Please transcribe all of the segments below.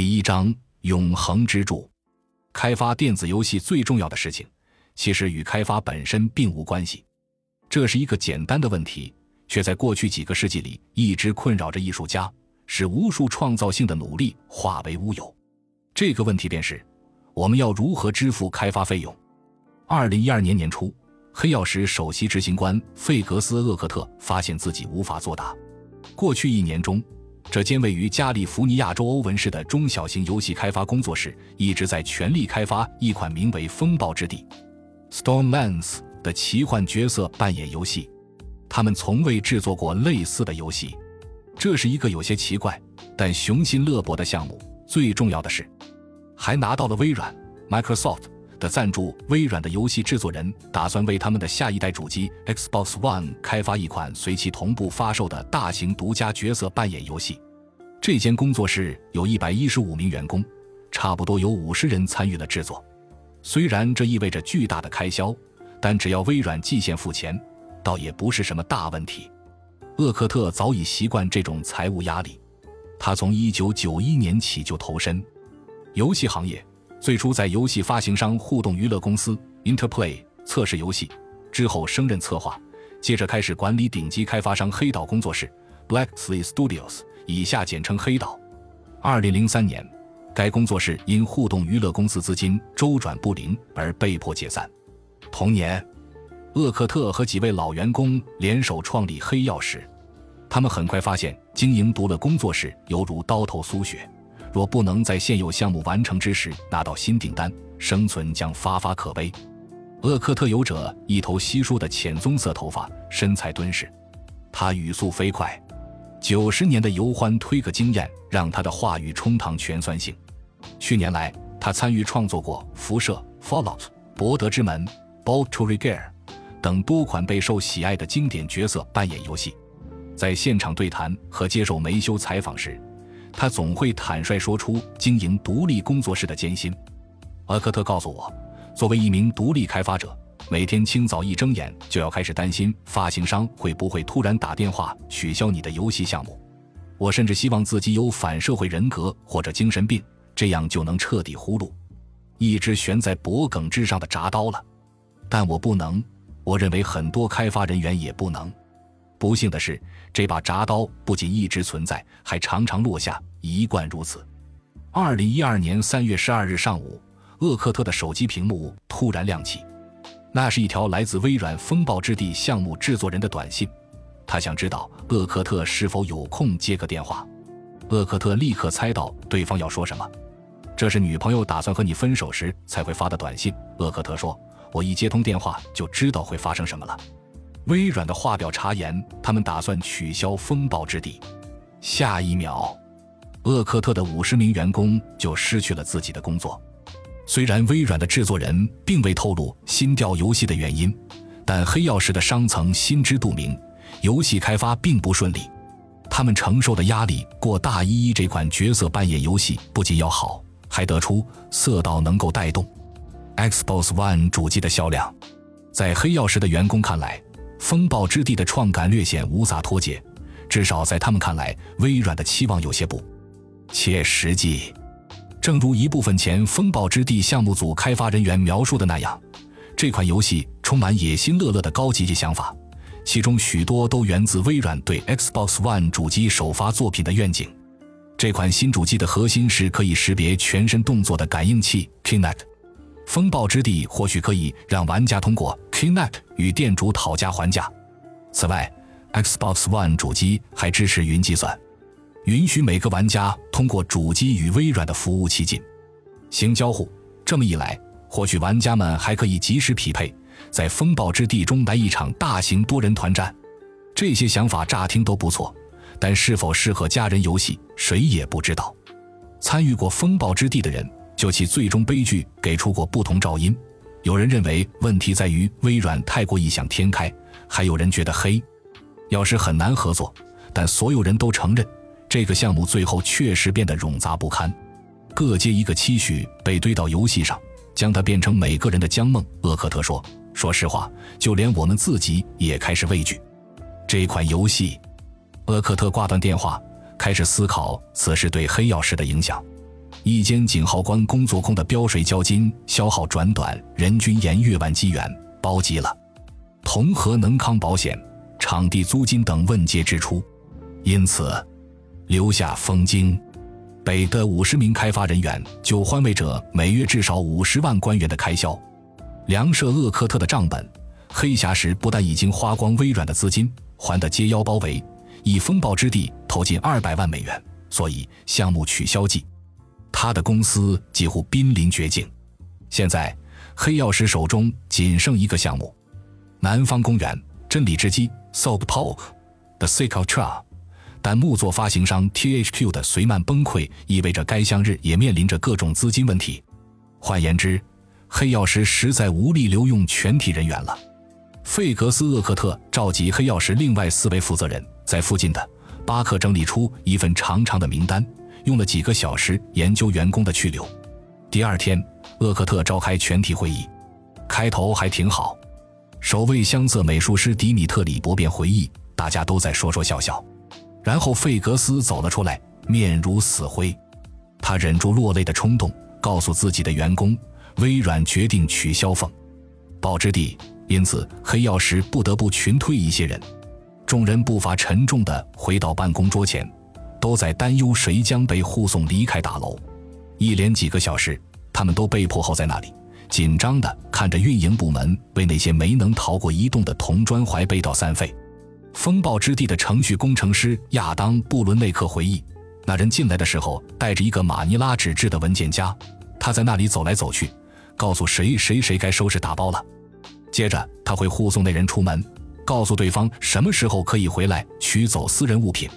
第一章：永恒之柱。开发电子游戏最重要的事情，其实与开发本身并无关系。这是一个简单的问题，却在过去几个世纪里一直困扰着艺术家，使无数创造性的努力化为乌有。这个问题便是：我们要如何支付开发费用？二零一二年年初，黑曜石首席执行官费格斯·厄克特发现自己无法作答。过去一年中，这间位于加利福尼亚州欧文市的中小型游戏开发工作室一直在全力开发一款名为《风暴之地》（Stormlands） 的奇幻角色扮演游戏。他们从未制作过类似的游戏，这是一个有些奇怪但雄心勃勃的项目。最重要的是，还拿到了微软 （Microsoft） 的赞助。微软的游戏制作人打算为他们的下一代主机 Xbox One 开发一款随其同步发售的大型独家角色扮演游戏。这间工作室有一百一十五名员工，差不多有五十人参与了制作。虽然这意味着巨大的开销，但只要微软季线付钱，倒也不是什么大问题。厄克特早已习惯这种财务压力，他从一九九一年起就投身游戏行业，最初在游戏发行商互动娱乐公司 Interplay 测试游戏，之后升任策划，接着开始管理顶级开发商黑岛工作室 Black Slay Studios。以下简称黑岛。二零零三年，该工作室因互动娱乐公司资金周转不灵而被迫解散。同年，厄克特和几位老员工联手创立黑曜石。他们很快发现，经营独乐工作室犹如刀头苏血，若不能在现有项目完成之时拿到新订单，生存将发发可悲。厄克特有者一头稀疏的浅棕色头发，身材敦实，他语速飞快。九十年的游欢推个经验，让他的话语充当全酸性。去年来，他参与创作过《辐射》（Fallout）、《博德之门》（Bolt to Regare） 等多款备受喜爱的经典角色扮演游戏。在现场对谈和接受梅修采访时，他总会坦率说出经营独立工作室的艰辛。阿克特告诉我，作为一名独立开发者。每天清早一睁眼就要开始担心发行商会不会突然打电话取消你的游戏项目。我甚至希望自己有反社会人格或者精神病，这样就能彻底呼噜一只悬在脖梗之上的铡刀了。但我不能，我认为很多开发人员也不能。不幸的是，这把铡刀不仅一直存在，还常常落下，一贯如此。二零一二年三月十二日上午，厄克特的手机屏幕突然亮起。那是一条来自微软《风暴之地》项目制作人的短信，他想知道厄克特是否有空接个电话。厄克特立刻猜到对方要说什么，这是女朋友打算和你分手时才会发的短信。厄克特说：“我一接通电话就知道会发生什么了。”微软的话表查言，他们打算取消《风暴之地》。下一秒，厄克特的五十名员工就失去了自己的工作。虽然微软的制作人并未透露新调游戏的原因，但黑曜石的商层心知肚明，游戏开发并不顺利，他们承受的压力过大。一一这款角色扮演游戏不仅要好，还得出色到能够带动 Xbox One 主机的销量。在黑曜石的员工看来，《风暴之地》的创感略显无杂脱节，至少在他们看来，微软的期望有些不切实际。正如一部分前《风暴之地》项目组开发人员描述的那样，这款游戏充满野心乐乐的高级想法，其中许多都源自微软对 Xbox One 主机首发作品的愿景。这款新主机的核心是可以识别全身动作的感应器 Kinect。《风暴之地》或许可以让玩家通过 Kinect 与店主讨价还价。此外，Xbox One 主机还支持云计算。允许每个玩家通过主机与微软的服务器进行交互。这么一来，或许玩家们还可以及时匹配，在风暴之地中来一场大型多人团战。这些想法乍听都不错，但是否适合家人游戏，谁也不知道。参与过风暴之地的人，就其最终悲剧给出过不同噪音。有人认为问题在于微软太过异想天开，还有人觉得黑要是很难合作。但所有人都承认。这个项目最后确实变得冗杂不堪，各接一个期许被堆到游戏上，将它变成每个人的将梦。厄克特说：“说实话，就连我们自己也开始畏惧这款游戏。”厄克特挂断电话，开始思考此事对黑曜石的影响。一间井号关工作空的标水交金消耗转短，人均沿月万机元，包机了。同和能康保险、场地租金等问接支出，因此留下封京北的五十名开发人员就换位者每月至少五十万官员的开销。梁舍厄克特的账本，黑匣时不但已经花光微软的资金，还得接腰包围，以风暴之地投进二百万美元，所以项目取消计，他的公司几乎濒临绝境。现在黑曜石手中仅剩一个项目。南方公园、真理之基、Soap Talk，The s i c k Ultra，但木作发行商 THQ 的随曼崩溃意味着该项日也面临着各种资金问题。换言之，黑曜石实在无力留用全体人员了。费格斯厄克特召集黑曜石另外四位负责人，在附近的巴克整理出一份长长的名单，用了几个小时研究员工的去留。第二天，厄克特召开全体会议，开头还挺好。首位香色美术师迪米特里博便回忆，大家都在说说笑笑。然后费格斯走了出来，面如死灰。他忍住落泪的冲动，告诉自己的员工，微软决定取消风暴之地，因此黑曜石不得不群退一些人。众人步伐沉重地回到办公桌前，都在担忧谁将被护送离开大楼。一连几个小时，他们都被迫候在那里。紧张地看着运营部门为那些没能逃过移动的铜砖怀背道三废。风暴之地的程序工程师亚当·布伦内克回忆，那人进来的时候带着一个马尼拉纸质的文件夹，他在那里走来走去，告诉谁谁谁该收拾打包了。接着他会护送那人出门，告诉对方什么时候可以回来取走私人物品。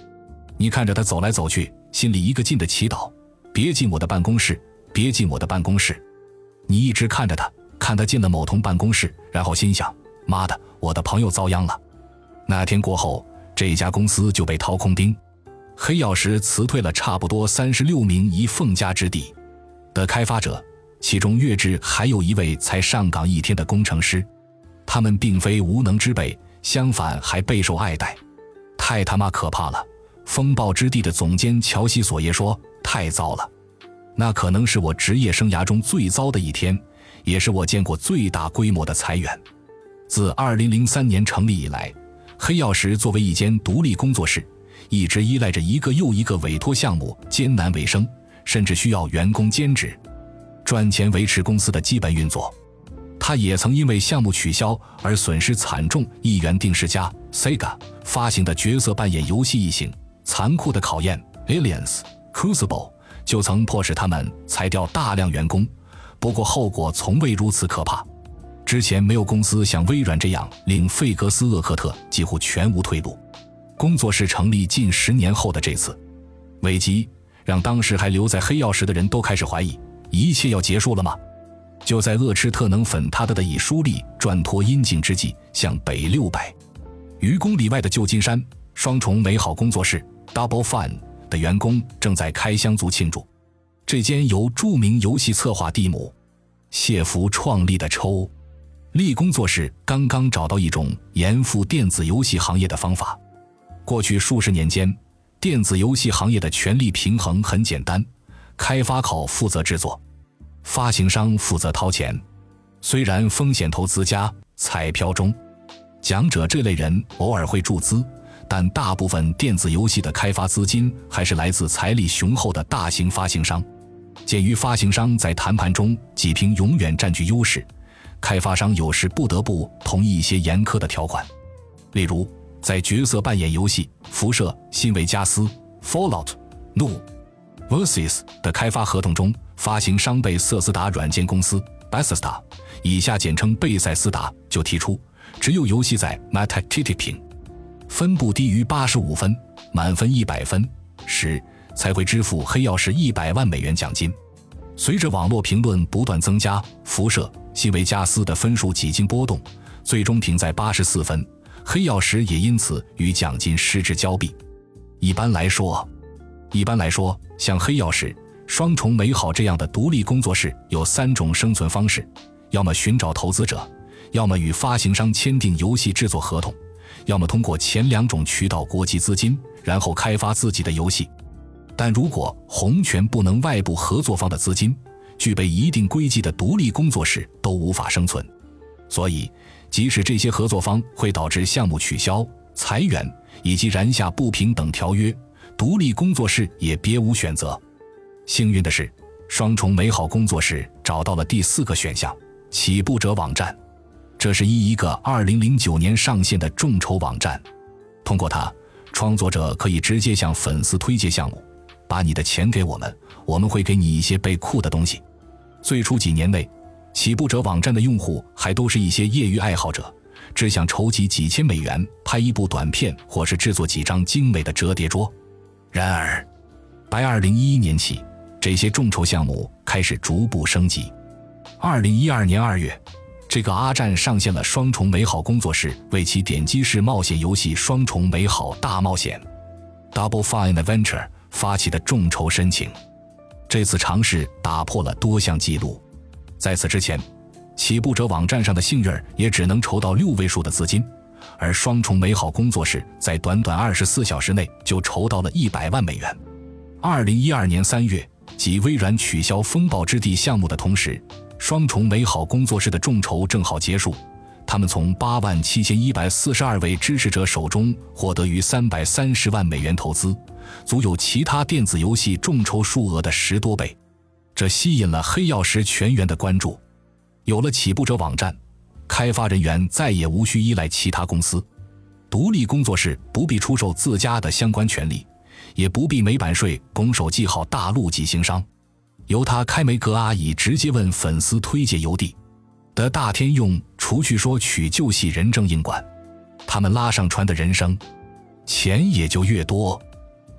你看着他走来走去，心里一个劲的祈祷：别进我的办公室，别进我的办公室。你一直看着他，看他进了某同办公室，然后心想：“妈的，我的朋友遭殃了。”那天过后，这家公司就被掏空钉。黑曜石辞退了差不多三十六名一凤家之地的开发者，其中月至还有一位才上岗一天的工程师。他们并非无能之辈，相反还备受爱戴。太他妈可怕了！风暴之地的总监乔西索耶说：“太糟了。”那可能是我职业生涯中最糟的一天，也是我见过最大规模的裁员。自2003年成立以来，黑曜石作为一间独立工作室，一直依赖着一个又一个委托项目艰难为生，甚至需要员工兼职赚钱维持公司的基本运作。他也曾因为项目取消而损失惨重。一元定时家 Sega 发行的角色扮演游戏《异形：残酷的考验》Aliens Crucible。就曾迫使他们裁掉大量员工，不过后果从未如此可怕。之前没有公司像微软这样令费格斯厄克特几乎全无退路。工作室成立近十年后的这次危机，让当时还留在黑曜石的人都开始怀疑：一切要结束了吗？就在厄吃特能粉他的的以书立转脱阴境之际，向北六百余公里外的旧金山双重美好工作室 Double Fun。的员工正在开箱族庆祝。这间由著名游戏策划蒂姆·谢弗创立的抽力工作室刚刚找到一种严复电子游戏行业的方法。过去数十年间，电子游戏行业的权力平衡很简单：开发口负责制作，发行商负责掏钱。虽然风险投资家、彩票中奖者这类人偶尔会注资。但大部分电子游戏的开发资金还是来自财力雄厚的大型发行商。鉴于发行商在谈判中几平永远占据优势，开发商有时不得不同意一些严苛的条款。例如，在角色扮演游戏《辐射：新维加斯》（Fallout: New Versus） 的开发合同中，发行商贝瑟斯达软件公司 （Bethesda）（ 以下简称贝塞斯达）就提出，只有游戏在 Metacritic。分不低于八十五分，满分一百分时才会支付黑曜石一百万美元奖金。随着网络评论不断增加，辐射新维加斯的分数几经波动，最终停在八十四分。黑曜石也因此与奖金失之交臂。一般来说，一般来说，像黑曜石、双重美好这样的独立工作室有三种生存方式：要么寻找投资者，要么与发行商签订游戏制作合同。要么通过前两种渠道国际资金，然后开发自己的游戏。但如果红泉不能外部合作方的资金，具备一定规矩的独立工作室都无法生存。所以，即使这些合作方会导致项目取消、裁员以及然下不平等条约，独立工作室也别无选择。幸运的是，双重美好工作室找到了第四个选项——起步者网站。这是一一个2009年上线的众筹网站，通过它，创作者可以直接向粉丝推荐项目。把你的钱给我们，我们会给你一些被酷的东西。最初几年内，起步者网站的用户还都是一些业余爱好者，只想筹集几千美元拍一部短片，或是制作几张精美的折叠桌。然而，白2011年起，这些众筹项目开始逐步升级。2012年2月，这个阿站上线了双重美好工作室为其点击式冒险游戏《双重美好大冒险》（Double Fine Adventure）。发起的众筹申请，这次尝试打破了多项记录。在此之前，起步者网站上的幸运儿也只能筹到六位数的资金，而双重美好工作室在短短二十四小时内就筹到了一百万美元。二零一二年三月，即微软取消风暴之地项目的同时，双重美好工作室的众筹正好结束。他们从八万七千一百四十二位支持者手中获得逾三百三十万美元投资，足有其他电子游戏众筹数额的十多倍。这吸引了黑曜石全员的关注。有了起步者网站，开发人员再也无需依赖其他公司，独立工作室不必出售自家的相关权利，也不必每版税拱手记号大陆级行商。由他开梅格阿姨直接问粉丝推荐邮递。的大天用，除去说取旧戏人证硬管，他们拉上船的人生，钱也就越多。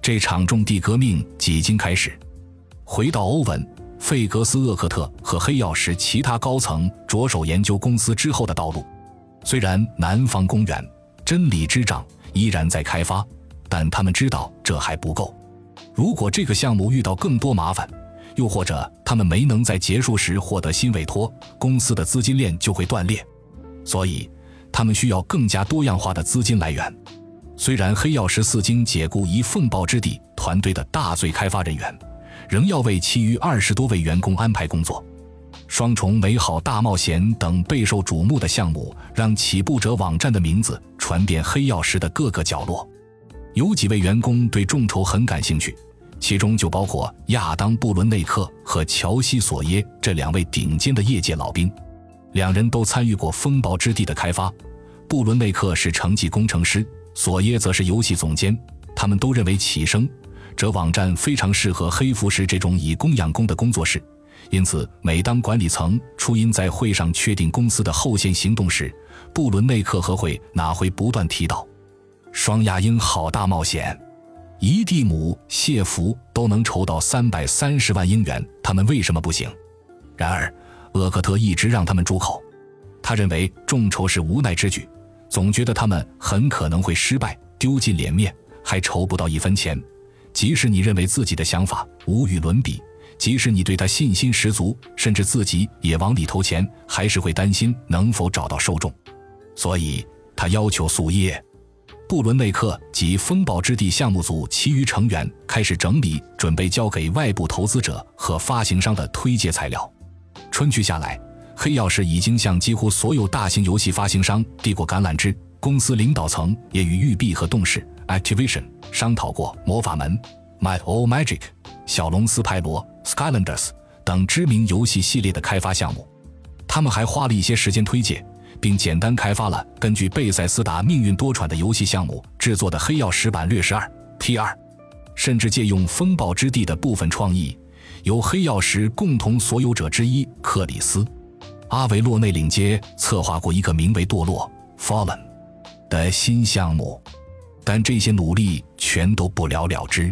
这场种地革命几经开始。回到欧文、费格斯、厄克特和黑曜石其他高层着手研究公司之后的道路。虽然南方公园、真理之掌依然在开发，但他们知道这还不够。如果这个项目遇到更多麻烦，又或者他们没能在结束时获得新委托，公司的资金链就会断裂，所以他们需要更加多样化的资金来源。虽然黑曜石四经解雇一风暴之地团队的大罪开发人员，仍要为其余二十多位员工安排工作。双重美好大冒险等备受瞩目的项目，让起步者网站的名字传遍黑曜石的各个角落。有几位员工对众筹很感兴趣。其中就包括亚当·布伦内克和乔西·索耶这两位顶尖的业界老兵，两人都参与过《风暴之地》的开发。布伦内克是城际工程师，索耶则是游戏总监。他们都认为起生者网站非常适合黑服石这种以工养工的工作室，因此每当管理层初音在会上确定公司的后线行动时，布伦内克和会哪会不断提到“双亚鹰好大冒险”。伊蒂姆、谢弗都能筹到三百三十万英元，他们为什么不行？然而，厄克特一直让他们住口。他认为众筹是无奈之举，总觉得他们很可能会失败，丢尽脸面，还筹不到一分钱。即使你认为自己的想法无与伦比，即使你对他信心十足，甚至自己也往里投钱，还是会担心能否找到受众。所以他要求素叶。布伦内克及风暴之地项目组其余成员开始整理准备交给外部投资者和发行商的推介材料。春去夏来，黑曜石已经向几乎所有大型游戏发行商递过橄榄枝。公司领导层也与育碧和动视 （Activision） 商讨过《魔法门》（My All Magic）、小龙斯派罗 （Skylanders） 等知名游戏系列的开发项目。他们还花了一些时间推介。并简单开发了根据贝塞斯达命运多舛的游戏项目制作的《黑曜石版掠食二》P2，甚至借用《风暴之地》的部分创意，由黑曜石共同所有者之一克里斯·阿维洛内领街策划过一个名为《堕落》（Fallen） 的新项目，但这些努力全都不了了之。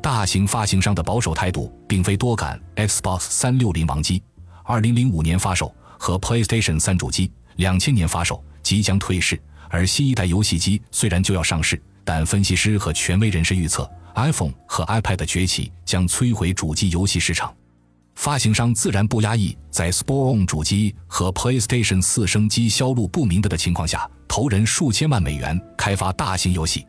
大型发行商的保守态度并非多感，Xbox 三六零王机二零零五年发售和 PlayStation 三主机。两千年发售，即将退市。而新一代游戏机虽然就要上市，但分析师和权威人士预测，iPhone 和 iPad 的崛起将摧毁主机游戏市场。发行商自然不压抑在 Spawn 主机和 PlayStation 四升机销路不明的的情况下，投人数千万美元开发大型游戏。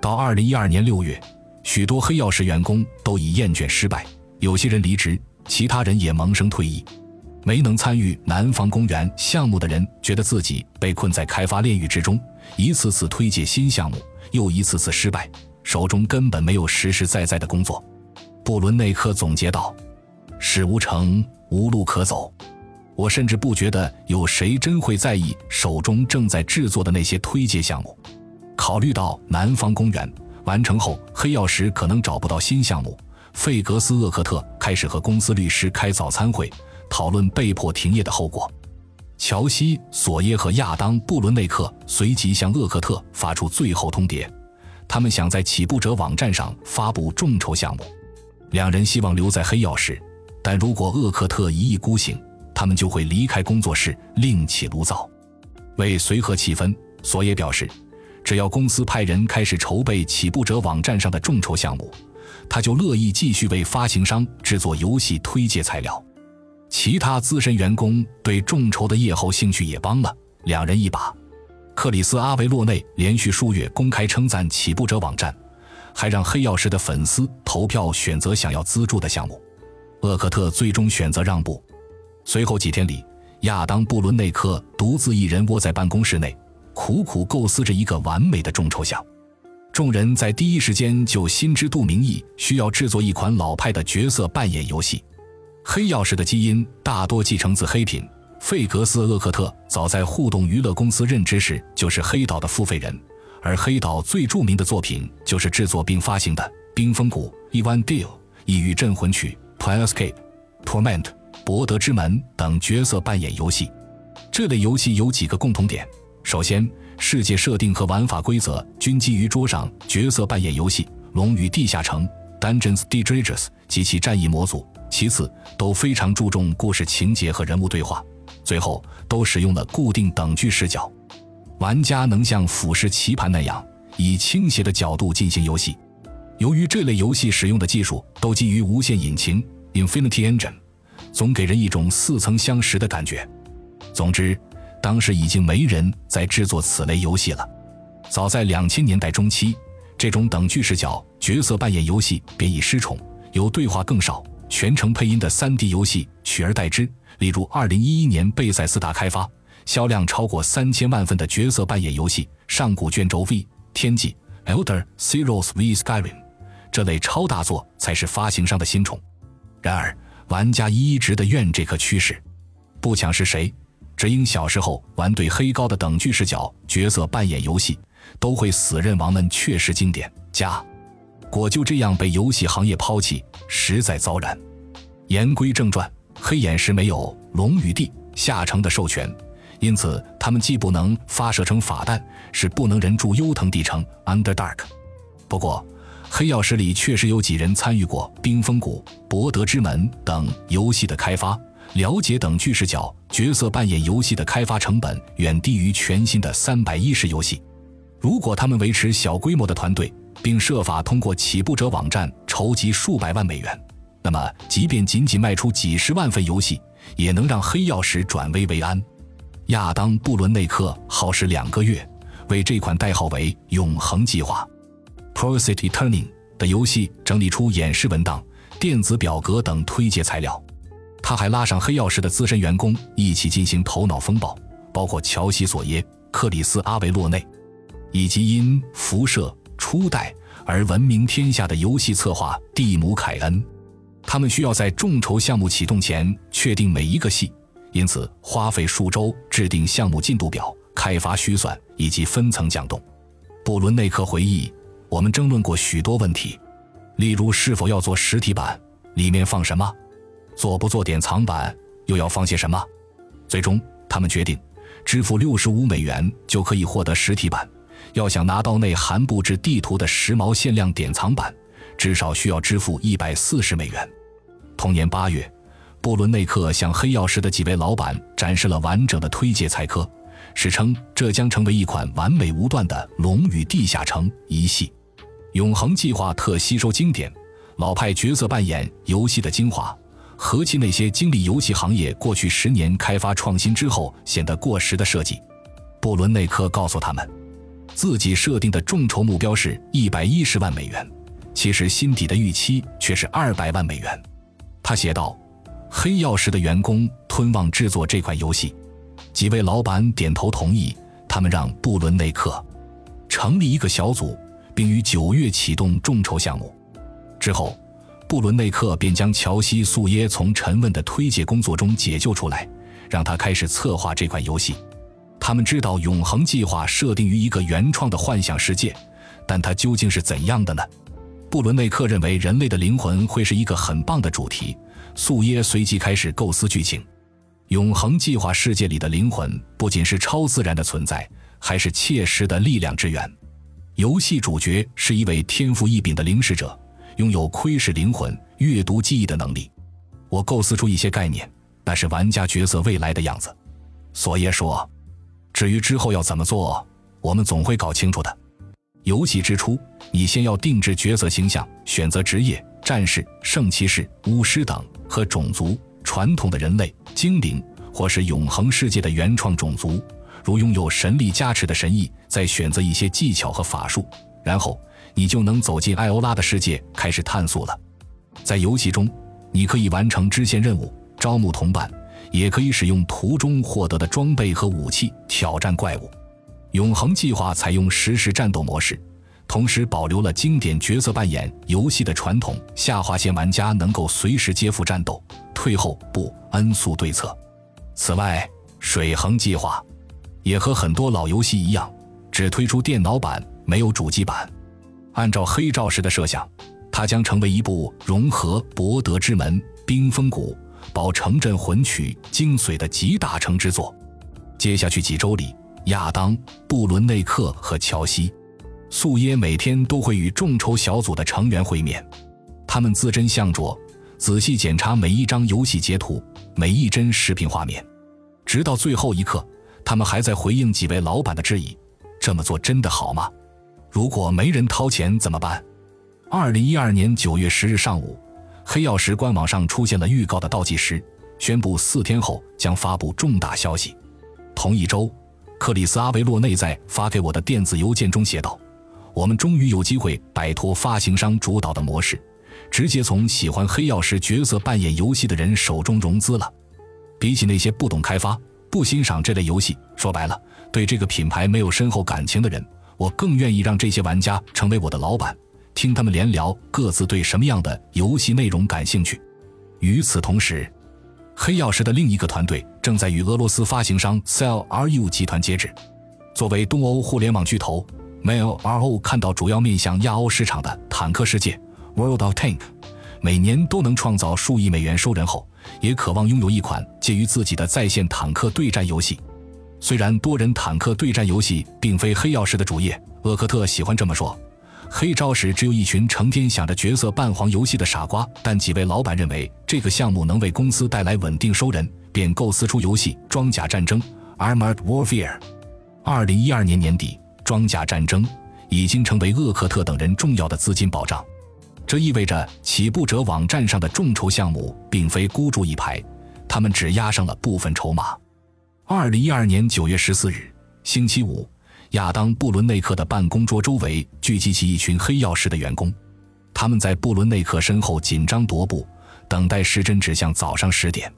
到二零一二年六月，许多黑曜石员工都已厌倦失败，有些人离职，其他人也萌生退役。没能参与南方公园项目的人，觉得自己被困在开发炼狱之中，一次次推介新项目，又一次次失败，手中根本没有实实在在的工作。布伦内克总结道：“事无成，无路可走。我甚至不觉得有谁真会在意手中正在制作的那些推介项目。考虑到南方公园完成后，黑曜石可能找不到新项目，费格斯厄克特开始和公司律师开早餐会。”讨论被迫停业的后果，乔西·索耶和亚当·布伦内克随即向厄克特发出最后通牒，他们想在起步者网站上发布众筹项目。两人希望留在黑曜石，但如果厄克特一意孤行，他们就会离开工作室，另起炉灶。为随和气氛，索耶表示，只要公司派人开始筹备起步者网站上的众筹项目，他就乐意继续为发行商制作游戏推介材料。其他资深员工对众筹的夜后兴趣也帮了两人一把。克里斯·阿维洛内连续数月公开称赞起步者网站，还让黑曜石的粉丝投票选择想要资助的项目。厄克特最终选择让步。随后几天里，亚当·布伦内克独自一人窝在办公室内，苦苦构思着一个完美的众筹项。众人在第一时间就心知肚明，意需要制作一款老派的角色扮演游戏。黑曜石的基因大多继承自黑品。费格斯·厄克特早在互动娱乐公司任职时就是黑岛的付费人，而黑岛最著名的作品就是制作并发行的《冰封谷》《Evan Deal》《异域镇魂曲》《Planescape》《Torment》《博德之门》等角色扮演游戏。这类游戏有几个共同点：首先，世界设定和玩法规则均基于桌上角色扮演游戏《龙与地下城》（Dungeons d Dragons） 及其战役模组。其次，都非常注重故事情节和人物对话。最后，都使用了固定等距视角，玩家能像俯视棋盘那样以倾斜的角度进行游戏。由于这类游戏使用的技术都基于无限引擎 （Infinity Engine），总给人一种似曾相识的感觉。总之，当时已经没人在制作此类游戏了。早在两千年代中期，这种等距视角角色扮演游戏便已失宠，由对话更少。全程配音的 3D 游戏取而代之，例如2011年贝塞斯达开发、销量超过三千万份的角色扮演游戏《上古卷轴 V 天际》（Elder Scrolls V Skyrim） 这类超大作才是发行商的新宠。然而，玩家一直的怨这个趋势，不抢是谁？只因小时候玩对黑高的等距视角角色扮演游戏，都会死认王们确实经典。加。果就这样被游戏行业抛弃，实在遭然。言归正传，黑眼石没有龙与地下城的授权，因此他们既不能发射成法弹，是不能人住幽藤地城 Underdark。不过，黑曜石里确实有几人参与过《冰封谷》《博德之门》等游戏的开发，了解等巨视角角色扮演游戏的开发成本远低于全新的三百一十游戏。如果他们维持小规模的团队，并设法通过起步者网站筹集数百万美元，那么即便仅仅卖出几十万份游戏，也能让黑曜石转危为安。亚当·布伦内克耗时两个月，为这款代号为“永恒计划 ”（Procity Turning） 的游戏整理出演示文档、电子表格等推介材料。他还拉上黑曜石的资深员工一起进行头脑风暴，包括乔西·索耶、克里斯·阿维洛内，以及因辐射。初代而闻名天下的游戏策划蒂姆·凯恩，他们需要在众筹项目启动前确定每一个系，因此花费数周制定项目进度表、开发预算以及分层讲动。布伦内克回忆：“我们争论过许多问题，例如是否要做实体版，里面放什么；做不做典藏版，又要放些什么。最终，他们决定支付六十五美元就可以获得实体版。”要想拿到内含布置地图的时髦限量典藏版，至少需要支付一百四十美元。同年八月，布伦内克向黑曜石的几位老板展示了完整的推介菜科，史称这将成为一款完美无断的《龙与地下城》一系。永恒计划特吸收经典老派角色扮演游戏的精华，和其那些经历游戏行业过去十年开发创新之后显得过时的设计。布伦内克告诉他们。自己设定的众筹目标是一百一十万美元，其实心底的预期却是二百万美元。他写道：“黑曜石的员工吞望制作这款游戏，几位老板点头同意。他们让布伦内克成立一个小组，并于九月启动众筹项目。之后，布伦内克便将乔西·素耶从沉稳的推介工作中解救出来，让他开始策划这款游戏。他们知道永恒计划设定于一个原创的幻想世界，但它究竟是怎样的呢？”布伦内克认为人类的灵魂会是一个很棒的主题。素耶随即开始构思剧情。永恒计划世界里的灵魂不仅是超自然的存在，还是切实的力量之源。游戏主角是一位天赋异禀的灵视者，拥有窥视灵魂、阅读记忆的能力。我构思出一些概念，那是玩家角色未来的样子。索耶说：“至于之后要怎么做，我们总会搞清楚的。”游戏之初，你先要定制角色形象，选择职业、战士、圣骑士、巫师等和种族，传统的人类、精灵，或是永恒世界的原创种族，如拥有神力加持的神异。再选择一些技巧和法术，然后你就能走进艾欧拉的世界，开始探索了。在游戏中，你可以完成支线任务、招募同伴，也可以使用途中获得的装备和武器挑战怪物。永恒计划采用实时战斗模式，同时保留了经典角色扮演游戏的传统。下划线玩家能够随时接付战斗、退后不恩速对策。此外，水恒计划也和很多老游戏一样，只推出电脑版，没有主机版。按照黑曜石的设想，它将成为一部融合《博德之门》《冰封谷》《宝城镇魂曲》精髓的集大成之作。接下去几周里。亚当、布伦内克和乔西·素耶每天都会与众筹小组的成员会面，他们字斟相酌，仔细检查每一张游戏截图、每一帧视频画面，直到最后一刻，他们还在回应几位老板的质疑：这么做真的好吗？如果没人掏钱怎么办？二零一二年九月十日上午，黑曜石官网上出现了预告的倒计时，宣布四天后将发布重大消息。同一周。克里斯·阿维洛内在发给我的电子邮件中写道：“我们终于有机会摆脱发行商主导的模式，直接从喜欢黑曜石角色扮演游戏的人手中融资了。比起那些不懂开发、不欣赏这类游戏，说白了，对这个品牌没有深厚感情的人，我更愿意让这些玩家成为我的老板，听他们连聊各自对什么样的游戏内容感兴趣。与此同时。”黑曜石的另一个团队正在与俄罗斯发行商 Cell.ru 集团接旨。作为东欧互联网巨头，Mail.ro 看到主要面向亚欧市场的坦克世界 World of Tank 每年都能创造数亿美元收人后，也渴望拥有一款介于自己的在线坦克对战游戏。虽然多人坦克对战游戏并非黑曜石的主业，厄克特喜欢这么说。黑招时只有一群成天想着角色扮黄游戏的傻瓜，但几位老板认为这个项目能为公司带来稳定收人，便构思出游戏《装甲战争》（Armored Warfare）。二零一二年年底，《装甲战争》已经成为厄克特等人重要的资金保障。这意味着起步者网站上的众筹项目并非孤注一掷，他们只押上了部分筹码。二零一二年九月十四日，星期五。亚当·布伦内克的办公桌周围聚集起一群黑曜石的员工，他们在布伦内克身后紧张踱步，等待时针指向早上十点。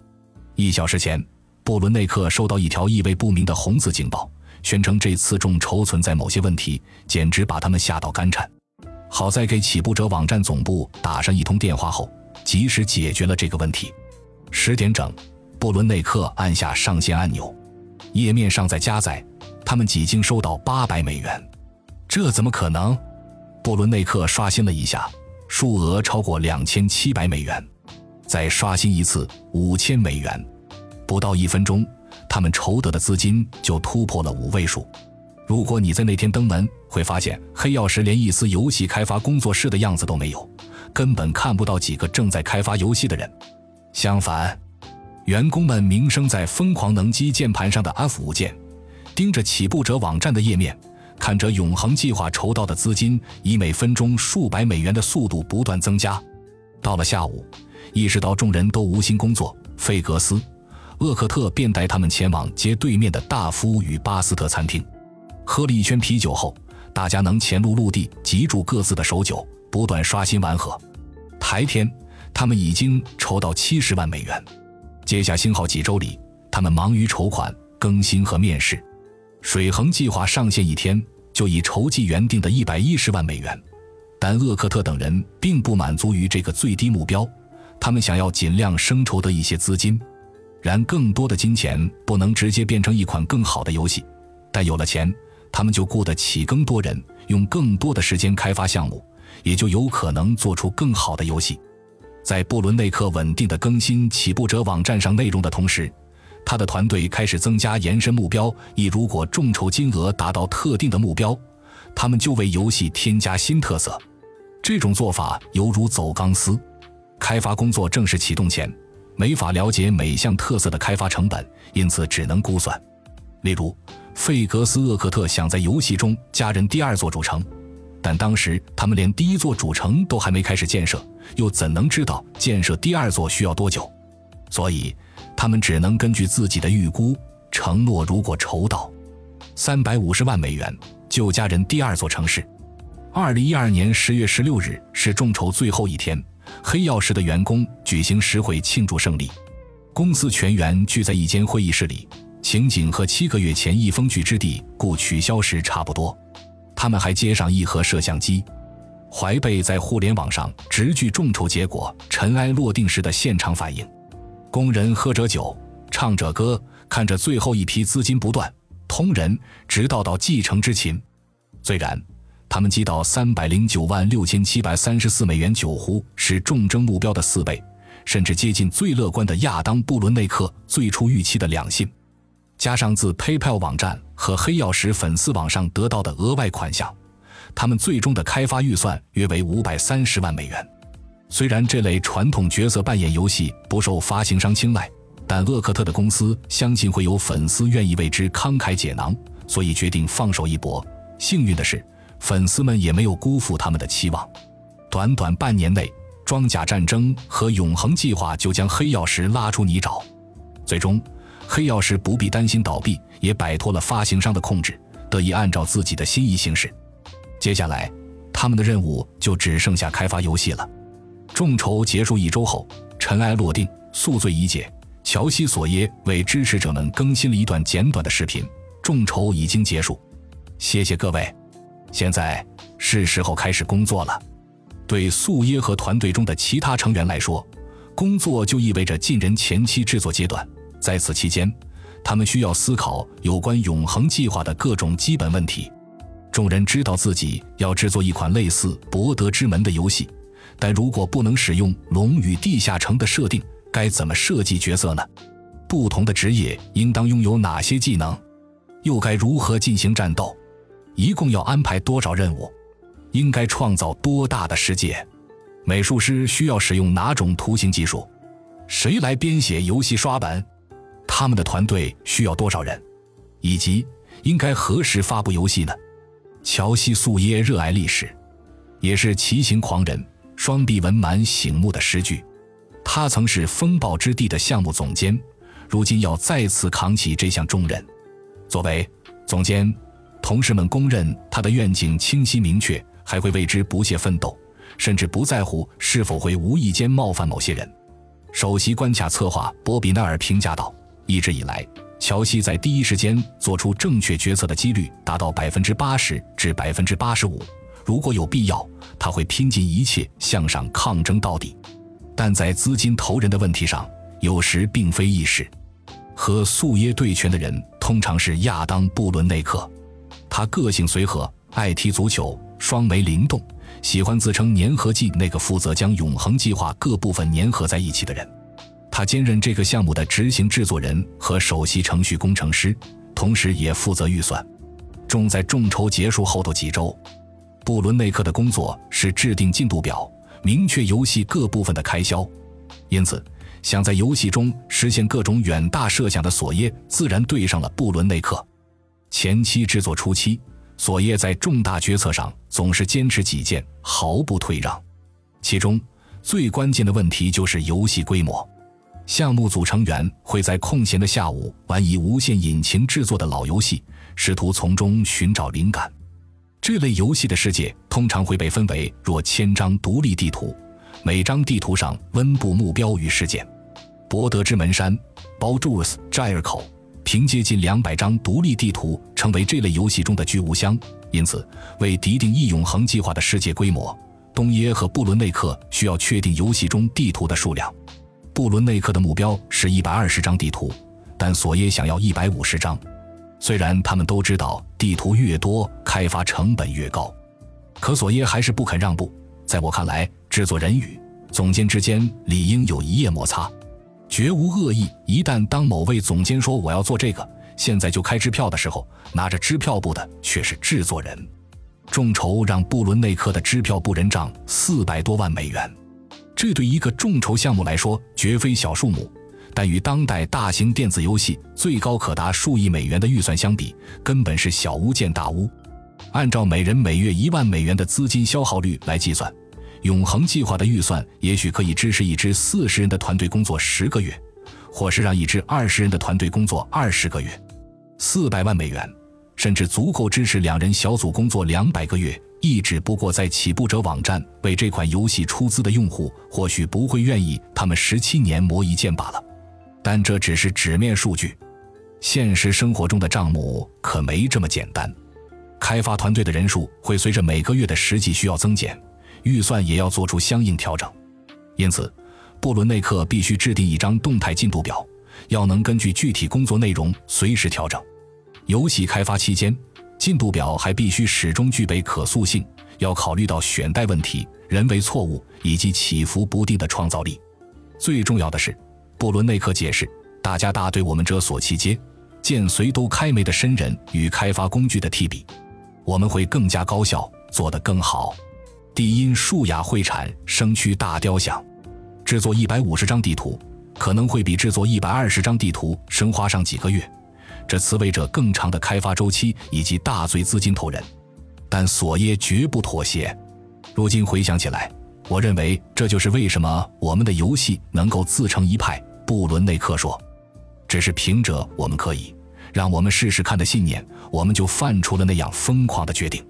一小时前，布伦内克收到一条意味不明的红色警报，宣称这次众筹存在某些问题，简直把他们吓到肝颤。好在给起步者网站总部打上一通电话后，及时解决了这个问题。十点整，布伦内克按下上线按钮，页面上在加载。他们几经收到八百美元，这怎么可能？布伦内克刷新了一下，数额超过两千七百美元。再刷新一次，五千美元。不到一分钟，他们筹得的资金就突破了五位数。如果你在那天登门，会发现黑曜石连一丝游戏开发工作室的样子都没有，根本看不到几个正在开发游戏的人。相反，员工们名声在疯狂能击键盘上的 F 五键。盯着起步者网站的页面，看着永恒计划筹到的资金以每分钟数百美元的速度不断增加。到了下午，意识到众人都无心工作，费格斯·厄克特便带他们前往街对面的大夫与巴斯特餐厅，喝了一圈啤酒后，大家能前路陆地，集住各自的手酒，不断刷新完合。台天，他们已经筹到七十万美元。接下星号几周里，他们忙于筹款、更新和面试。水衡计划上线一天，就已筹集原定的一百一十万美元。但厄克特等人并不满足于这个最低目标，他们想要尽量生筹得一些资金。然更多的金钱不能直接变成一款更好的游戏，但有了钱，他们就雇得起更多人，用更多的时间开发项目，也就有可能做出更好的游戏。在布伦内克稳定的更新起步者网站上内容的同时，他的团队开始增加延伸目标。以如果众筹金额达到特定的目标，他们就为游戏添加新特色。这种做法犹如走钢丝。开发工作正式启动前，没法了解每项特色的开发成本，因此只能估算。例如，费格斯厄克特想在游戏中加人第二座主城。但当时他们连第一座主城都还没开始建设，又怎能知道建设第二座需要多久？所以他们只能根据自己的预估承诺，如果筹到三百五十万美元，就家人第二座城市。二零一二年十月十六日是众筹最后一天，黑曜石的员工举行实会庆祝胜利。公司全员聚在一间会议室里，情景和七个月前一封据之地故取消时差不多。他们还接上一盒摄像机，怀贝在互联网上直据众筹结果尘埃落定时的现场反应。工人喝着酒，唱着歌，看着最后一批资金不断通人，直到到继承之情。虽然他们积到三百零九万六千七百三十四美元，酒壶是众争目标的四倍，甚至接近最乐观的亚当布伦内克最初预期的两信。加上自 PayPal 网站和黑曜石粉丝网上得到的额外款项，他们最终的开发预算约为五百三十万美元。虽然这类传统角色扮演游戏不受发行商青睐，但厄克特的公司相信会有粉丝愿意为之慷慨解囊，所以决定放手一搏。幸运的是，粉丝们也没有辜负他们的期望。短短半年内，装甲战争和永恒计划就将黑曜石拉出泥沼，最终。黑曜石不必担心倒闭，也摆脱了发行商的控制，得以按照自己的心意行事。接下来，他们的任务就只剩下开发游戏了。众筹结束一周后，尘埃落定，宿醉已解。乔西·索耶为支持者们更新了一段简短的视频。众筹已经结束，谢谢各位。现在是时候开始工作了。对素耶和团队中的其他成员来说，工作就意味着进人前期制作阶段。在此期间，他们需要思考有关永恒计划的各种基本问题。众人知道自己要制作一款类似《博德之门》的游戏，但如果不能使用《龙与地下城》的设定，该怎么设计角色呢？不同的职业应当拥有哪些技能？又该如何进行战斗？一共要安排多少任务？应该创造多大的世界？美术师需要使用哪种图形技术？谁来编写游戏刷本？他们的团队需要多少人，以及应该何时发布游戏呢？乔西·素耶热爱历史，也是骑行狂人，双臂纹满醒目的诗句。他曾是风暴之地的项目总监，如今要再次扛起这项重任。作为总监，同事们公认他的愿景清晰明确，还会为之不懈奋斗，甚至不在乎是否会无意间冒犯某些人。首席关卡策划波比奈尔评价道。一直以来，乔西在第一时间做出正确决策的几率达到百分之八十至百分之八十五。如果有必要，他会拼尽一切向上抗争到底。但在资金投人的问题上，有时并非易事。和素耶对拳的人通常是亚当·布伦内克，他个性随和，爱踢足球，双眉灵动，喜欢自称粘合剂那个负责将永恒计划各部分粘合在一起的人。他兼任这个项目的执行制作人和首席程序工程师，同时也负责预算。重在众筹结束后的几周，布伦内克的工作是制定进度表，明确游戏各部分的开销。因此，想在游戏中实现各种远大设想的索耶，自然对上了布伦内克。前期制作初期，索耶在重大决策上总是坚持己见，毫不退让。其中最关键的问题就是游戏规模。项目组成员会在空闲的下午玩以无限引擎制作的老游戏，试图从中寻找灵感。这类游戏的世界通常会被分为若千张独立地图，每张地图上温布目标与事件。博德之门山 （Baldur's 摘尔口）凭借近两百张独立地图，成为这类游戏中的巨无箱。因此，为敌定义永恒计划的世界规模，东耶和布伦内克需要确定游戏中地图的数量。布伦内克的目标是一百二十张地图，但索耶想要一百五十张。虽然他们都知道地图越多，开发成本越高，可索耶还是不肯让步。在我看来，制作人与总监之间理应有一夜摩擦，绝无恶意。一旦当某位总监说我要做这个，现在就开支票的时候，拿着支票簿的却是制作人。众筹让布伦内克的支票簿人账四百多万美元，这对一个众筹项目来说绝非小数目。但与当代大型电子游戏最高可达数亿美元的预算相比，根本是小巫见大巫。按照每人每月一万美元的资金消耗率来计算，永恒计划的预算也许可以支持一支四十人的团队工作十个月，或是让一支二十人的团队工作二十个月。四百万美元，甚至足够支持两人小组工作两百个月。亦只不过在起步者网站为这款游戏出资的用户，或许不会愿意他们十七年磨一剑罢了。但这只是纸面数据，现实生活中的账目可没这么简单。开发团队的人数会随着每个月的实际需要增减，预算也要做出相应调整。因此，布伦内克必须制定一张动态进度表，要能根据具体工作内容随时调整。游戏开发期间，进度表还必须始终具备可塑性，要考虑到选代问题、人为错误以及起伏不定的创造力。最重要的是。布伦内克解释：“大家大对我们这所期接，见随都开眉的深人与开发工具的替比，我们会更加高效，做得更好。地因树雅会产生区大雕像，制作一百五十张地图可能会比制作一百二十张地图生花上几个月，这辞为者更长的开发周期以及大罪资金投人。但索耶绝不妥协。如今回想起来。”我认为这就是为什么我们的游戏能够自成一派。布伦内克说：“只是凭着我们可以让我们试试看的信念，我们就犯出了那样疯狂的决定。”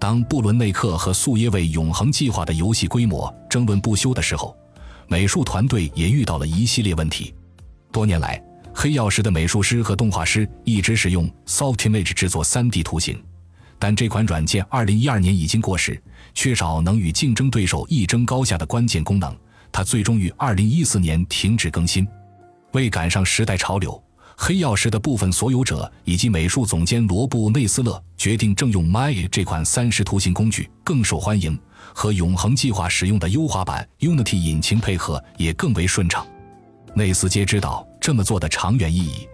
当布伦内克和素耶为永恒计划的游戏规模争论不休的时候，美术团队也遇到了一系列问题。多年来，黑曜石的美术师和动画师一直使用 Softimage 制作 3D 图形。但这款软件二零一二年已经过时，缺少能与竞争对手一争高下的关键功能。它最终于二零一四年停止更新。为赶上时代潮流，黑曜石的部分所有者以及美术总监罗布内斯勒决定正用 Maya 这款三十图形工具更受欢迎，和永恒计划使用的优化版 Unity 引擎配合也更为顺畅。内斯皆知道这么做的长远意义，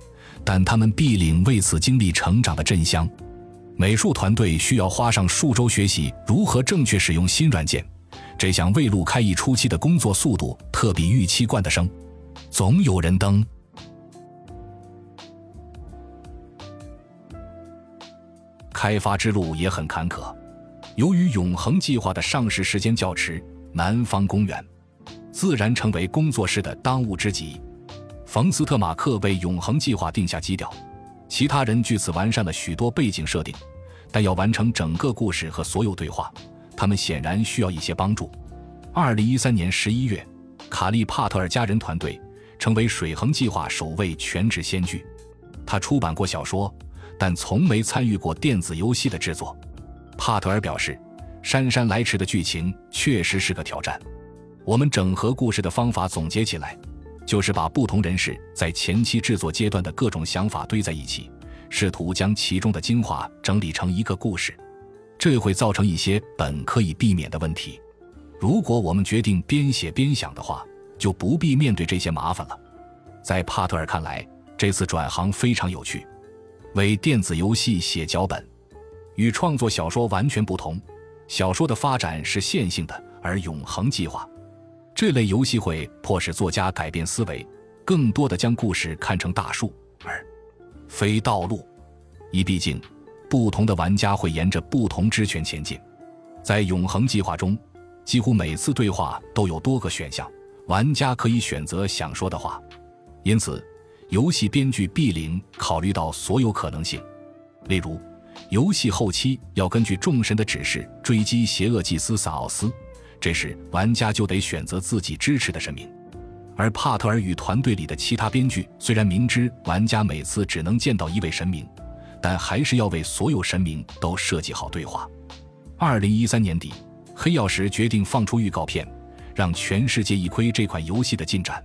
但他们必领为此经历成长的真香。美术团队需要花上数周学习如何正确使用新软件，这项未路开艺初期的工作速度特比预期惯的生。总有人登。开发之路也很坎坷，由于永恒计划的上市时间较迟，南方公园自然成为工作室的当务之急。冯斯特马克为永恒计划定下基调。其他人据此完善了许多背景设定，但要完成整个故事和所有对话，他们显然需要一些帮助。二零一三年十一月，卡利帕特尔家人团队成为水恒计划首位全职编剧。他出版过小说，但从没参与过电子游戏的制作。帕特尔表示：“姗姗来迟的剧情确实是个挑战。我们整合故事的方法总结起来。”就是把不同人士在前期制作阶段的各种想法堆在一起，试图将其中的精华整理成一个故事。这会造成一些本可以避免的问题。如果我们决定边写边想的话，就不必面对这些麻烦了。在帕特尔看来，这次转行非常有趣。为电子游戏写脚本，与创作小说完全不同。小说的发展是线性的，而永恒计划。这类游戏会迫使作家改变思维，更多的将故事看成大树而非道路。一毕竟，不同的玩家会沿着不同之权前进。在永恒计划中，几乎每次对话都有多个选项，玩家可以选择想说的话。因此，游戏编剧毕林考虑到所有可能性。例如，游戏后期要根据众神的指示追击邪恶祭司萨奥斯，这时玩家就得选择自己支持的神明。而帕特尔与团队里的其他编剧虽然明知玩家每次只能见到一位神明，但还是要为所有神明都设计好对话。二零一三年底，黑曜石决定放出预告片，让全世界一窥这款游戏的进展。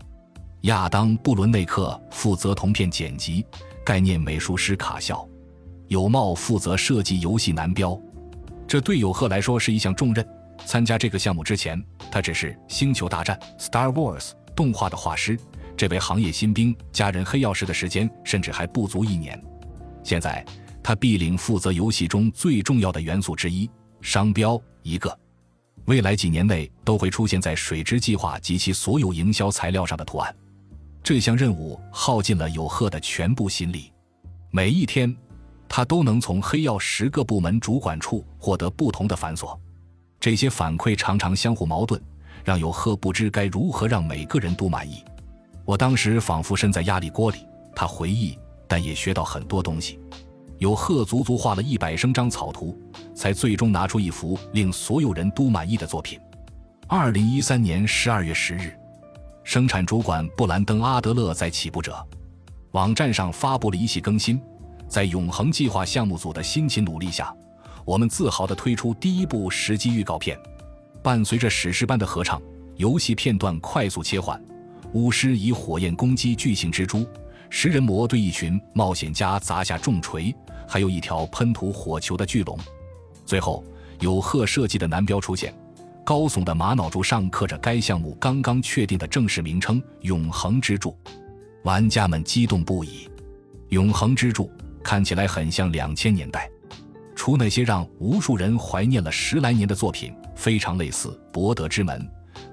亚当·布伦内克负责同片剪辑，概念美术师卡笑。有茂负责设计游戏男标，这对有贺来说是一项重任。参加这个项目之前，他只是《星球大战》（Star Wars） 动画的画师。这位行业新兵加人黑曜石的时间甚至还不足一年。现在他必领负责游戏中最重要的元素之一——商标一个。未来几年内都会出现在水之计划及其所有营销材料上的图案。这项任务耗尽了有贺的全部心力，每一天。他都能从黑曜石各部门主管处获得不同的繁琐，这些反馈常常相互矛盾，让有贺不知该如何让每个人都满意。我当时仿佛身在压力锅里，他回忆，但也学到很多东西。有贺足足画了一百生张草图，才最终拿出一幅令所有人都满意的作品。二零一三年十二月十日，生产主管布兰登·阿德勒在起步者网站上发布了一系更新。在永恒计划项目组的辛勤努力下，我们自豪地推出第一部实机预告片。伴随着史诗般的合唱，游戏片段快速切换，巫师以火焰攻击巨型蜘蛛，食人魔对一群冒险家砸下重锤，还有一条喷吐火球的巨龙。最后，有贺设计的南标出现，高耸的玛瑙柱上刻着该项目刚刚确定的正式名称“永恒之柱”。玩家们激动不已，“永恒之柱”。看起来很像两千年代，除那些让无数人怀念了十来年的作品，非常类似《博德之门》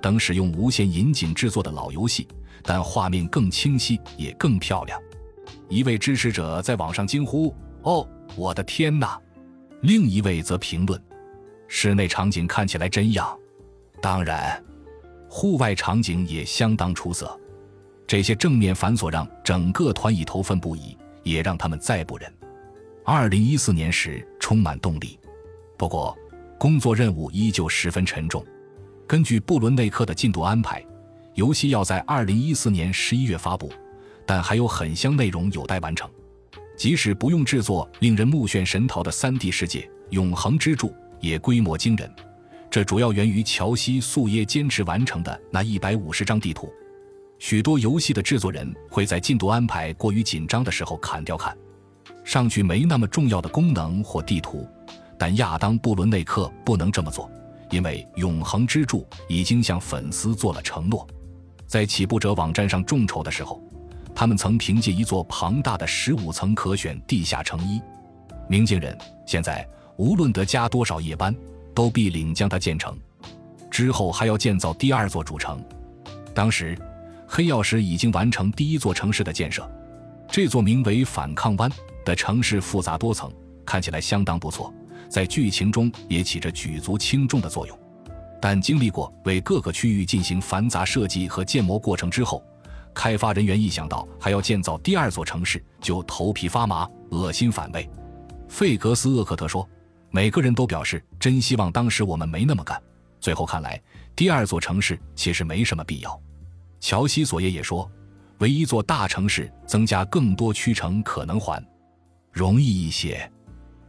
等使用无线引擎制作的老游戏，但画面更清晰也更漂亮。一位支持者在网上惊呼：“哦，我的天哪！”另一位则评论：“室内场景看起来真样，当然，户外场景也相当出色。”这些正面繁琐让整个团已头愤不已。也让他们再不忍。二零一四年时充满动力，不过工作任务依旧十分沉重。根据布伦内克的进度安排，游戏要在二零一四年十一月发布，但还有很香内容有待完成。即使不用制作令人目眩神逃的三 D 世界，永恒之柱也规模惊人。这主要源于乔西·素耶坚持完成的那一百五十张地图。许多游戏的制作人会在进度安排过于紧张的时候砍掉看上去没那么重要的功能或地图，但亚当·布伦内克不能这么做，因为永恒之柱已经向粉丝做了承诺。在起步者网站上众筹的时候，他们曾凭借一座庞大的十五层可选地下城一明镜人，现在无论得加多少夜班，都必领将它建成。之后还要建造第二座主城，当时。黑曜石已经完成第一座城市的建设，这座名为反抗湾的城市复杂多层，看起来相当不错，在剧情中也起着举足轻重的作用。但经历过为各个区域进行繁杂设计和建模过程之后，开发人员一想到还要建造第二座城市，就头皮发麻，恶心反胃。费格斯厄克特说：“每个人都表示真希望当时我们没那么干。最后看来，第二座城市其实没什么必要。”乔西索耶也说：“为一座大城市增加更多区城可能还容易一些。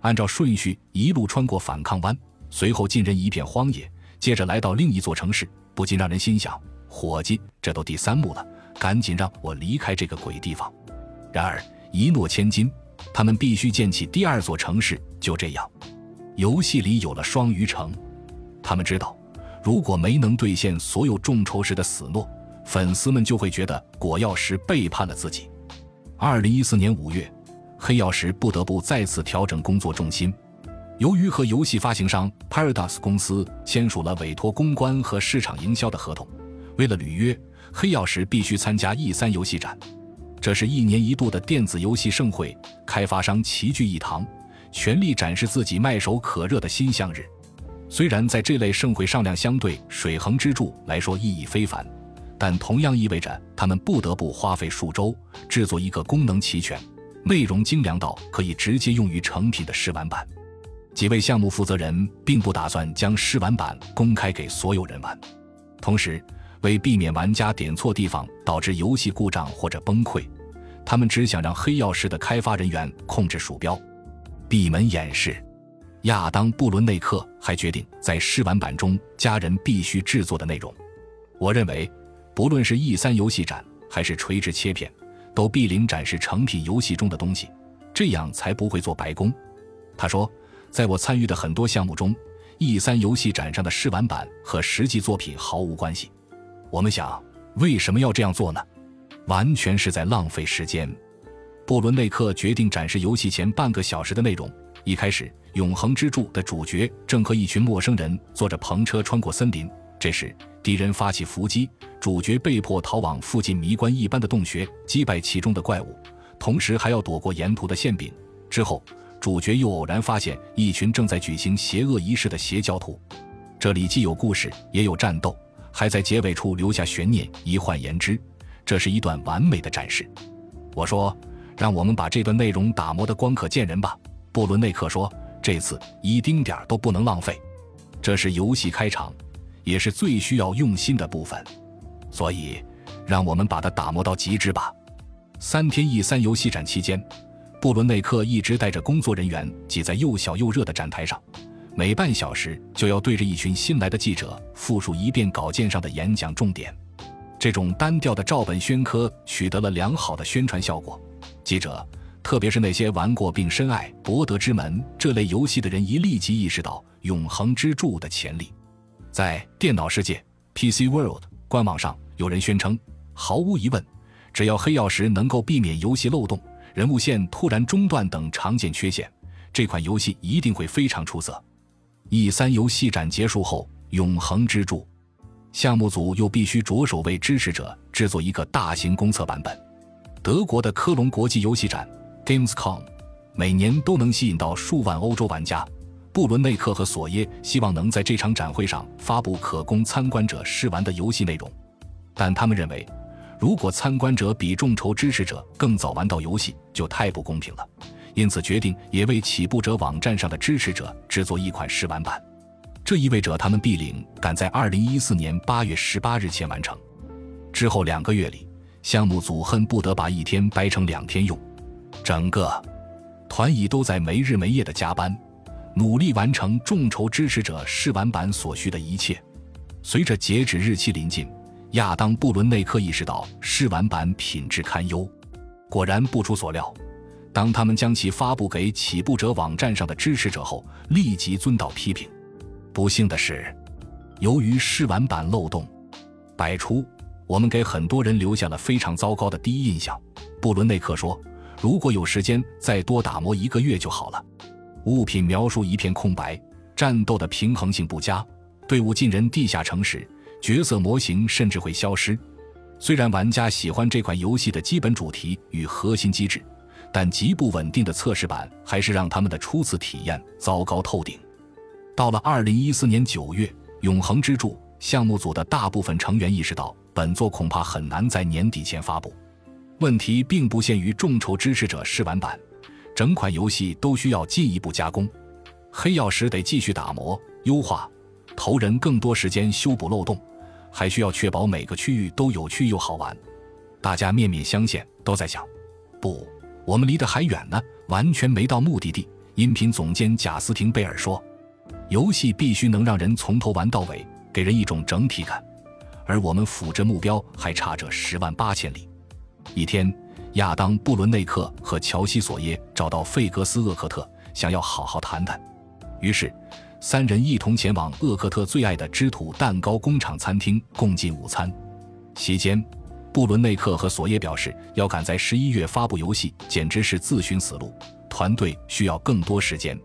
按照顺序一路穿过反抗湾，随后进入一片荒野，接着来到另一座城市，不禁让人心想：伙计，这都第三幕了，赶紧让我离开这个鬼地方。然而一诺千金，他们必须建起第二座城市。就这样，游戏里有了双鱼城。他们知道，如果没能兑现所有众筹时的死诺。”粉丝们就会觉得果药石背叛了自己。二零一四年五月，黑曜石不得不再次调整工作重心。由于和游戏发行商 Paradox 公司签署了委托公关和市场营销的合同，为了履约，黑曜石必须参加 E 三游戏展。这是一年一度的电子游戏盛会，开发商齐聚一堂，全力展示自己卖手可热的新向日。虽然在这类盛会上量相对水恒之柱来说意义非凡。但同样意味着他们不得不花费数周制作一个功能齐全、内容精良到可以直接用于成品的试玩版。几位项目负责人并不打算将试玩版公开给所有人玩，同时为避免玩家点错地方导致游戏故障或者崩溃，他们只想让黑曜石的开发人员控制鼠标。闭门演示，亚当·布伦内克还决定在试玩版中加人必须制作的内容。我认为，不论是 E 三游戏展还是垂直切片。都必临展示成品游戏中的东西，这样才不会做白工。他说，在我参与的很多项目中，E 三游戏展上的试玩版和实际作品毫无关系。我们想，为什么要这样做呢？完全是在浪费时间。布伦内克决定展示游戏前半个小时的内容。一开始，《永恒之柱》的主角正和一群陌生人坐着篷车穿过森林。这时，敌人发起伏击，主角被迫逃往附近迷关一般的洞穴，击败其中的怪物，同时还要躲过沿途的馅饼。之后，主角又偶然发现一群正在举行邪恶仪式的邪教徒。这里既有故事，也有战斗，还在结尾处留下悬念。一换言之，这是一段完美的展示。我说：“让我们把这段内容打磨得光可见人吧。”布伦内克说：“这次一丁点儿都不能浪费。”这是游戏开场。也是最需要用心的部分，所以让我们把它打磨到极致吧。三天一三游戏展期间，布伦内克一直带着工作人员挤在又小又热的展台上，每半小时就要对着一群新来的记者复述一遍稿件上的演讲重点。这种单调的照本宣科取得了良好的宣传效果。记者，特别是那些玩过并深爱《博德之门》这类游戏的人，一立即意识到《永恒之柱》的潜力。在电脑世界 PC World 官网上，有人宣称，毫无疑问，只要黑曜石能够避免游戏漏洞、人物线突然中断等常见缺陷，这款游戏一定会非常出色。E 三游戏展结束后，永恒之柱项目组又必须着手为支持者制作一个大型公测版本。德国的科隆国际游戏展 Gamescom 每年都能吸引到数万欧洲玩家。布伦内克和索耶希望能在这场展会上发布可供参观者试玩的游戏内容，但他们认为，如果参观者比众筹支持者更早玩到游戏，就太不公平了。因此，决定也为起步者网站上的支持者制作一款试玩版。这意味着他们必领赶在2014年8月18日前完成。之后两个月里，项目组恨不得把一天掰成两天用，整个团乙都在没日没夜的加班。努力完成众筹支持者试玩版所需的一切。随着截止日期临近，亚当·布伦内克意识到试玩版品质堪忧。果然不出所料，当他们将其发布给起步者网站上的支持者后，立即遭到批评。不幸的是，由于试玩版漏洞百出，我们给很多人留下了非常糟糕的第一印象。布伦内克说：“如果有时间，再多打磨一个月就好了。”物品描述一片空白，战斗的平衡性不佳，队伍进人地下城时，角色模型甚至会消失。虽然玩家喜欢这款游戏的基本主题与核心机制，但极不稳定的测试版还是让他们的初次体验糟糕透顶。到了二零一四年九月，《永恒之柱》项目组的大部分成员意识到，本作恐怕很难在年底前发布。问题并不限于众筹支持者试玩版。整款游戏都需要进一步加工，黑曜石得继续打磨优化，投人更多时间修补漏洞，还需要确保每个区域都有趣又好玩。大家面面相觑，都在想：不，我们离得还远呢，完全没到目的地。音频总监贾斯汀·贝尔说：“游戏必须能让人从头玩到尾，给人一种整体感，而我们辅着目标还差着十万八千里。”一天。亚当·布伦内克和乔西·索耶找到费格斯·厄克特，想要好好谈谈。于是，三人一同前往厄克特最爱的芝土蛋糕工厂餐厅共进午餐。席间，布伦内克和索耶表示，要赶在十一月发布游戏简直是自寻死路，团队需要更多时间。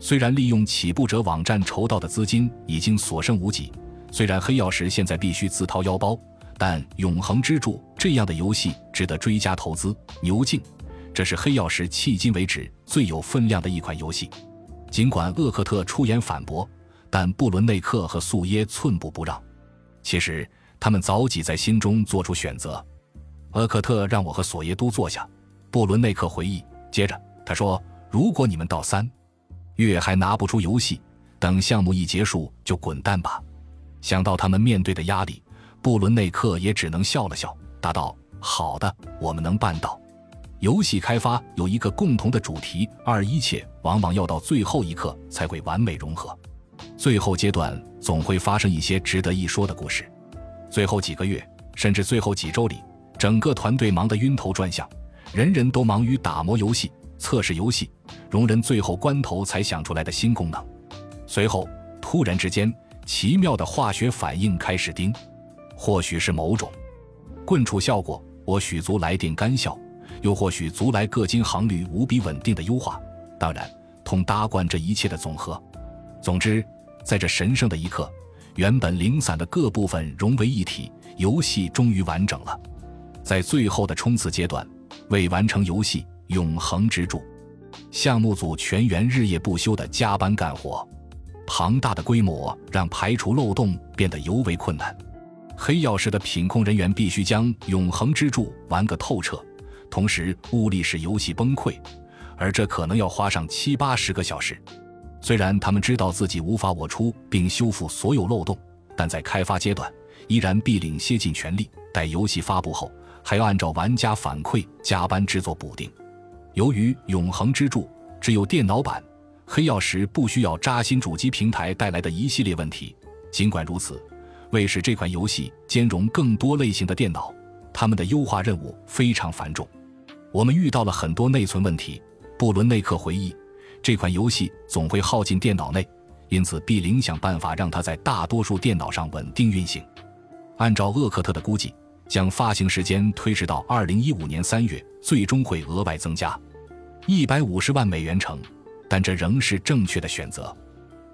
虽然利用起步者网站筹到的资金已经所剩无几，虽然黑曜石现在必须自掏腰包。但永恒之柱这样的游戏值得追加投资。牛劲，这是黑曜石迄今为止最有分量的一款游戏。尽管厄克特出言反驳，但布伦内克和素耶寸步不让。其实他们早已在心中做出选择。厄克特让我和索耶都坐下。布伦内克回忆，接着他说：“如果你们到三月还拿不出游戏，等项目一结束就滚蛋吧。”想到他们面对的压力，布伦内克也只能笑了笑，答道：“好的，我们能办到。”游戏开发有一个共同的主题，二一切往往要到最后一刻才会完美融合。最后阶段总会发生一些值得一说的故事。最后几个月，甚至最后几周里，整个团队忙得晕头转向，人人都忙于打磨游戏、测试游戏，容忍最后关头才想出来的新功能。随后，突然之间，奇妙的化学反应开始叮，或许是某种棍触效果，我许足来电干效，又或许足来各金航率无比稳定的优化。当然，同搭贯这一切的总和。总之，在这神圣的一刻，原本零散的各部分融为一体，游戏终于完整了。在最后的冲刺阶段，为完成游戏《永恒之柱》，项目组全员日夜不休地加班干活。庞大的规模让排除漏洞变得尤为困难。黑曜石的品控人员必须将《永恒之柱》玩个透彻，同时物力使游戏崩溃，而这可能要花上七八十个小时。虽然他们知道自己无法我出并修复所有漏洞，但在开发阶段依然必领歇尽全力。待游戏发布后，还要按照玩家反馈加班制作补丁。由于《永恒之柱》只有电脑版，黑曜石不需要扎心主机平台带来的一系列问题。尽管如此，为使这款游戏兼容更多类型的电脑，他们的优化任务非常繁重。我们遇到了很多内存问题。布伦内克回忆。这款游戏总会耗尽电脑内，因此必灵想办法让它在大多数电脑上稳定运行。按照厄克特的估计，将发行时间推迟到二零一五年三月，最终会额外增加一百五十万美元成，但这仍是正确的选择。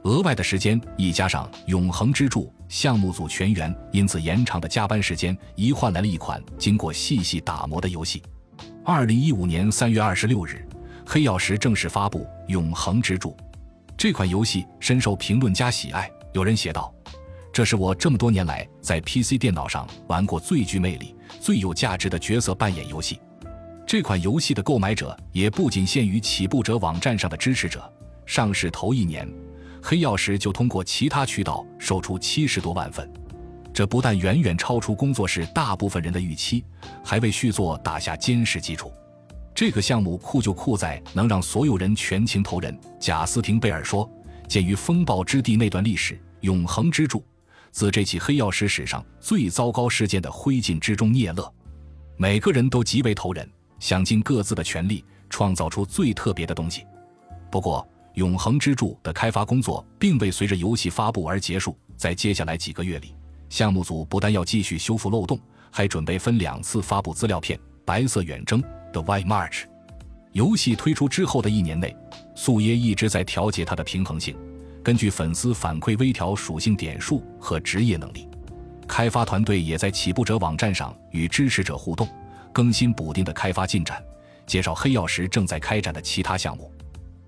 额外的时间一加上永恒之柱项目组全员因此延长的加班时间，一换来了一款经过细细打磨的游戏。二零一五年三月二十六日。黑曜石正式发布《永恒之柱》这款游戏深受评论家喜爱。有人写道：“这是我这么多年来在 PC 电脑上玩过最具魅力、最有价值的角色扮演游戏。”这款游戏的购买者也不仅限于起步者网站上的支持者。上市头一年，黑曜石就通过其他渠道售出七十多万份，这不但远远超出工作室大部分人的预期，还为续作打下坚实基础。这个项目酷就酷在能让所有人全情投人。贾斯汀·贝尔说：“鉴于风暴之地那段历史，永恒之柱自这起黑曜石史上最糟糕事件的灰烬之中聂乐，每个人都极为投人，想尽各自的全力创造出最特别的东西。不过，永恒之柱的开发工作并未随着游戏发布而结束，在接下来几个月里，项目组不但要继续修复漏洞，还准备分两次发布资料片《白色远征》。” The White March，游戏推出之后的一年内，素耶一直在调节它的平衡性，根据粉丝反馈微调属性点数和职业能力。开发团队也在起步者网站上与支持者互动，更新补丁的开发进展，介绍黑曜石正在开展的其他项目。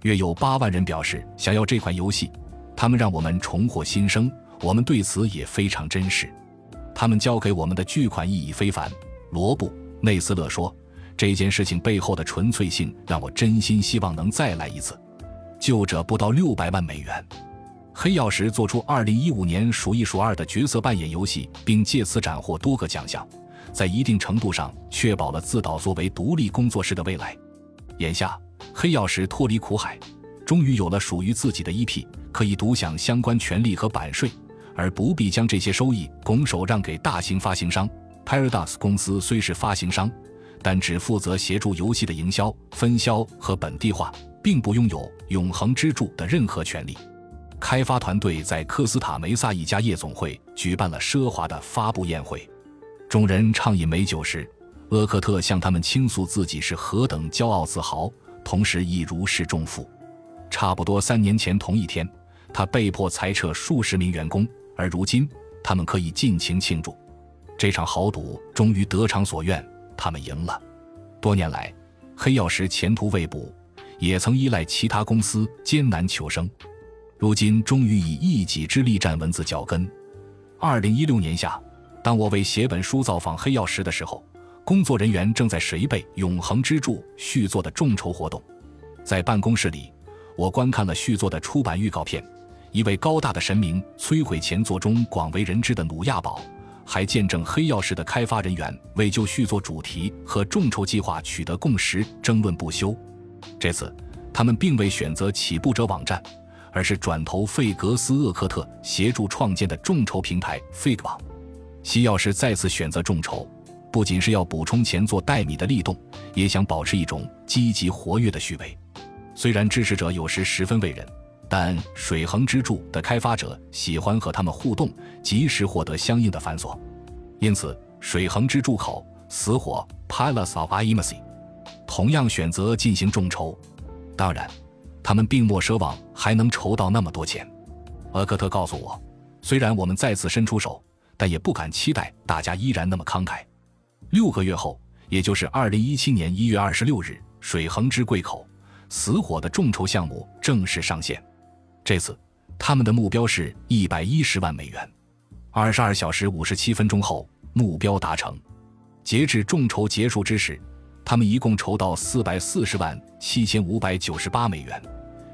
约有八万人表示想要这款游戏，他们让我们重获新生，我们对此也非常珍视。他们交给我们的巨款意义非凡。罗布内斯勒说。这件事情背后的纯粹性让我真心希望能再来一次。旧者不到六百万美元，黑曜石做出二零一五年数一数二的角色扮演游戏，并借此斩获多个奖项，在一定程度上确保了自导作为独立工作室的未来。眼下，黑曜石脱离苦海，终于有了属于自己的 EP，可以独享相关权利和版税，而不必将这些收益拱手让给大型发行商。Paradox 公司虽是发行商。但只负责协助游戏的营销、分销和本地化，并不拥有永恒支柱的任何权利。开发团队在科斯塔梅萨一家夜总会举办了奢华的发布宴会，众人畅饮美酒时，厄克特向他们倾诉自己是何等骄傲自豪，同时亦如释重负。差不多三年前同一天，他被迫裁撤数十名员工，而如今他们可以尽情庆祝，这场豪赌终于得偿所愿。他们赢了。多年来，黑曜石前途未卜，也曾依赖其他公司艰难求生，如今终于以一己之力站稳字脚跟。二零一六年夏，当我为写本书造访黑曜石的时候，工作人员正在谁备《永恒之柱》续作的众筹活动。在办公室里，我观看了续作的出版预告片。一位高大的神明摧毁前作中广为人知的努亚堡，还见证黑曜石的开发人员为就续作主题和众筹计划取得共识争论不休。这次，他们并未选择起步者网站，而是转投费格斯厄克特协助创建的众筹平台 Fig 网。西药师再次选择众筹，不仅是要补充前作代米的力动，也想保持一种积极活跃的趣味。虽然支持者有时十分为人。但水恒之柱的开发者喜欢和他们互动，及时获得相应的繁琐，因此水恒之柱口死火 Palace of Imacy 同样选择进行众筹。当然，他们并莫奢望还能筹到那么多钱。厄克特告诉我，虽然我们再次伸出手，但也不敢期待大家依然那么慷慨。六个月后，也就是二零一七年一月二十六日，水恒之柜口死火的众筹项目正式上线。这次，他们的目标是一百一十万美元。二十二小时五十七分钟后，目标达成。截至众筹结束之时，他们一共筹到四百四十万七千五百九十八美元，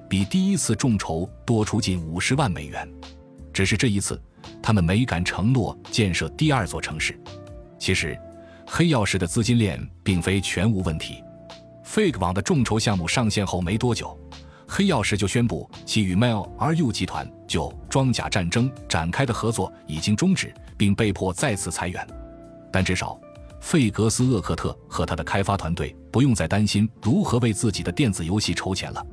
比第一次众筹多出近五十万美元。只是这一次，他们没敢承诺建设第二座城市。其实，黑曜石的资金链并非全无问题。Fake 网的众筹项目上线后没多久。黑曜石就宣布，其与 Melru 集团就装甲战争展开的合作已经终止，并被迫再次裁员。但至少，费格斯厄克特和他的开发团队不用再担心如何为自己的电子游戏筹钱了。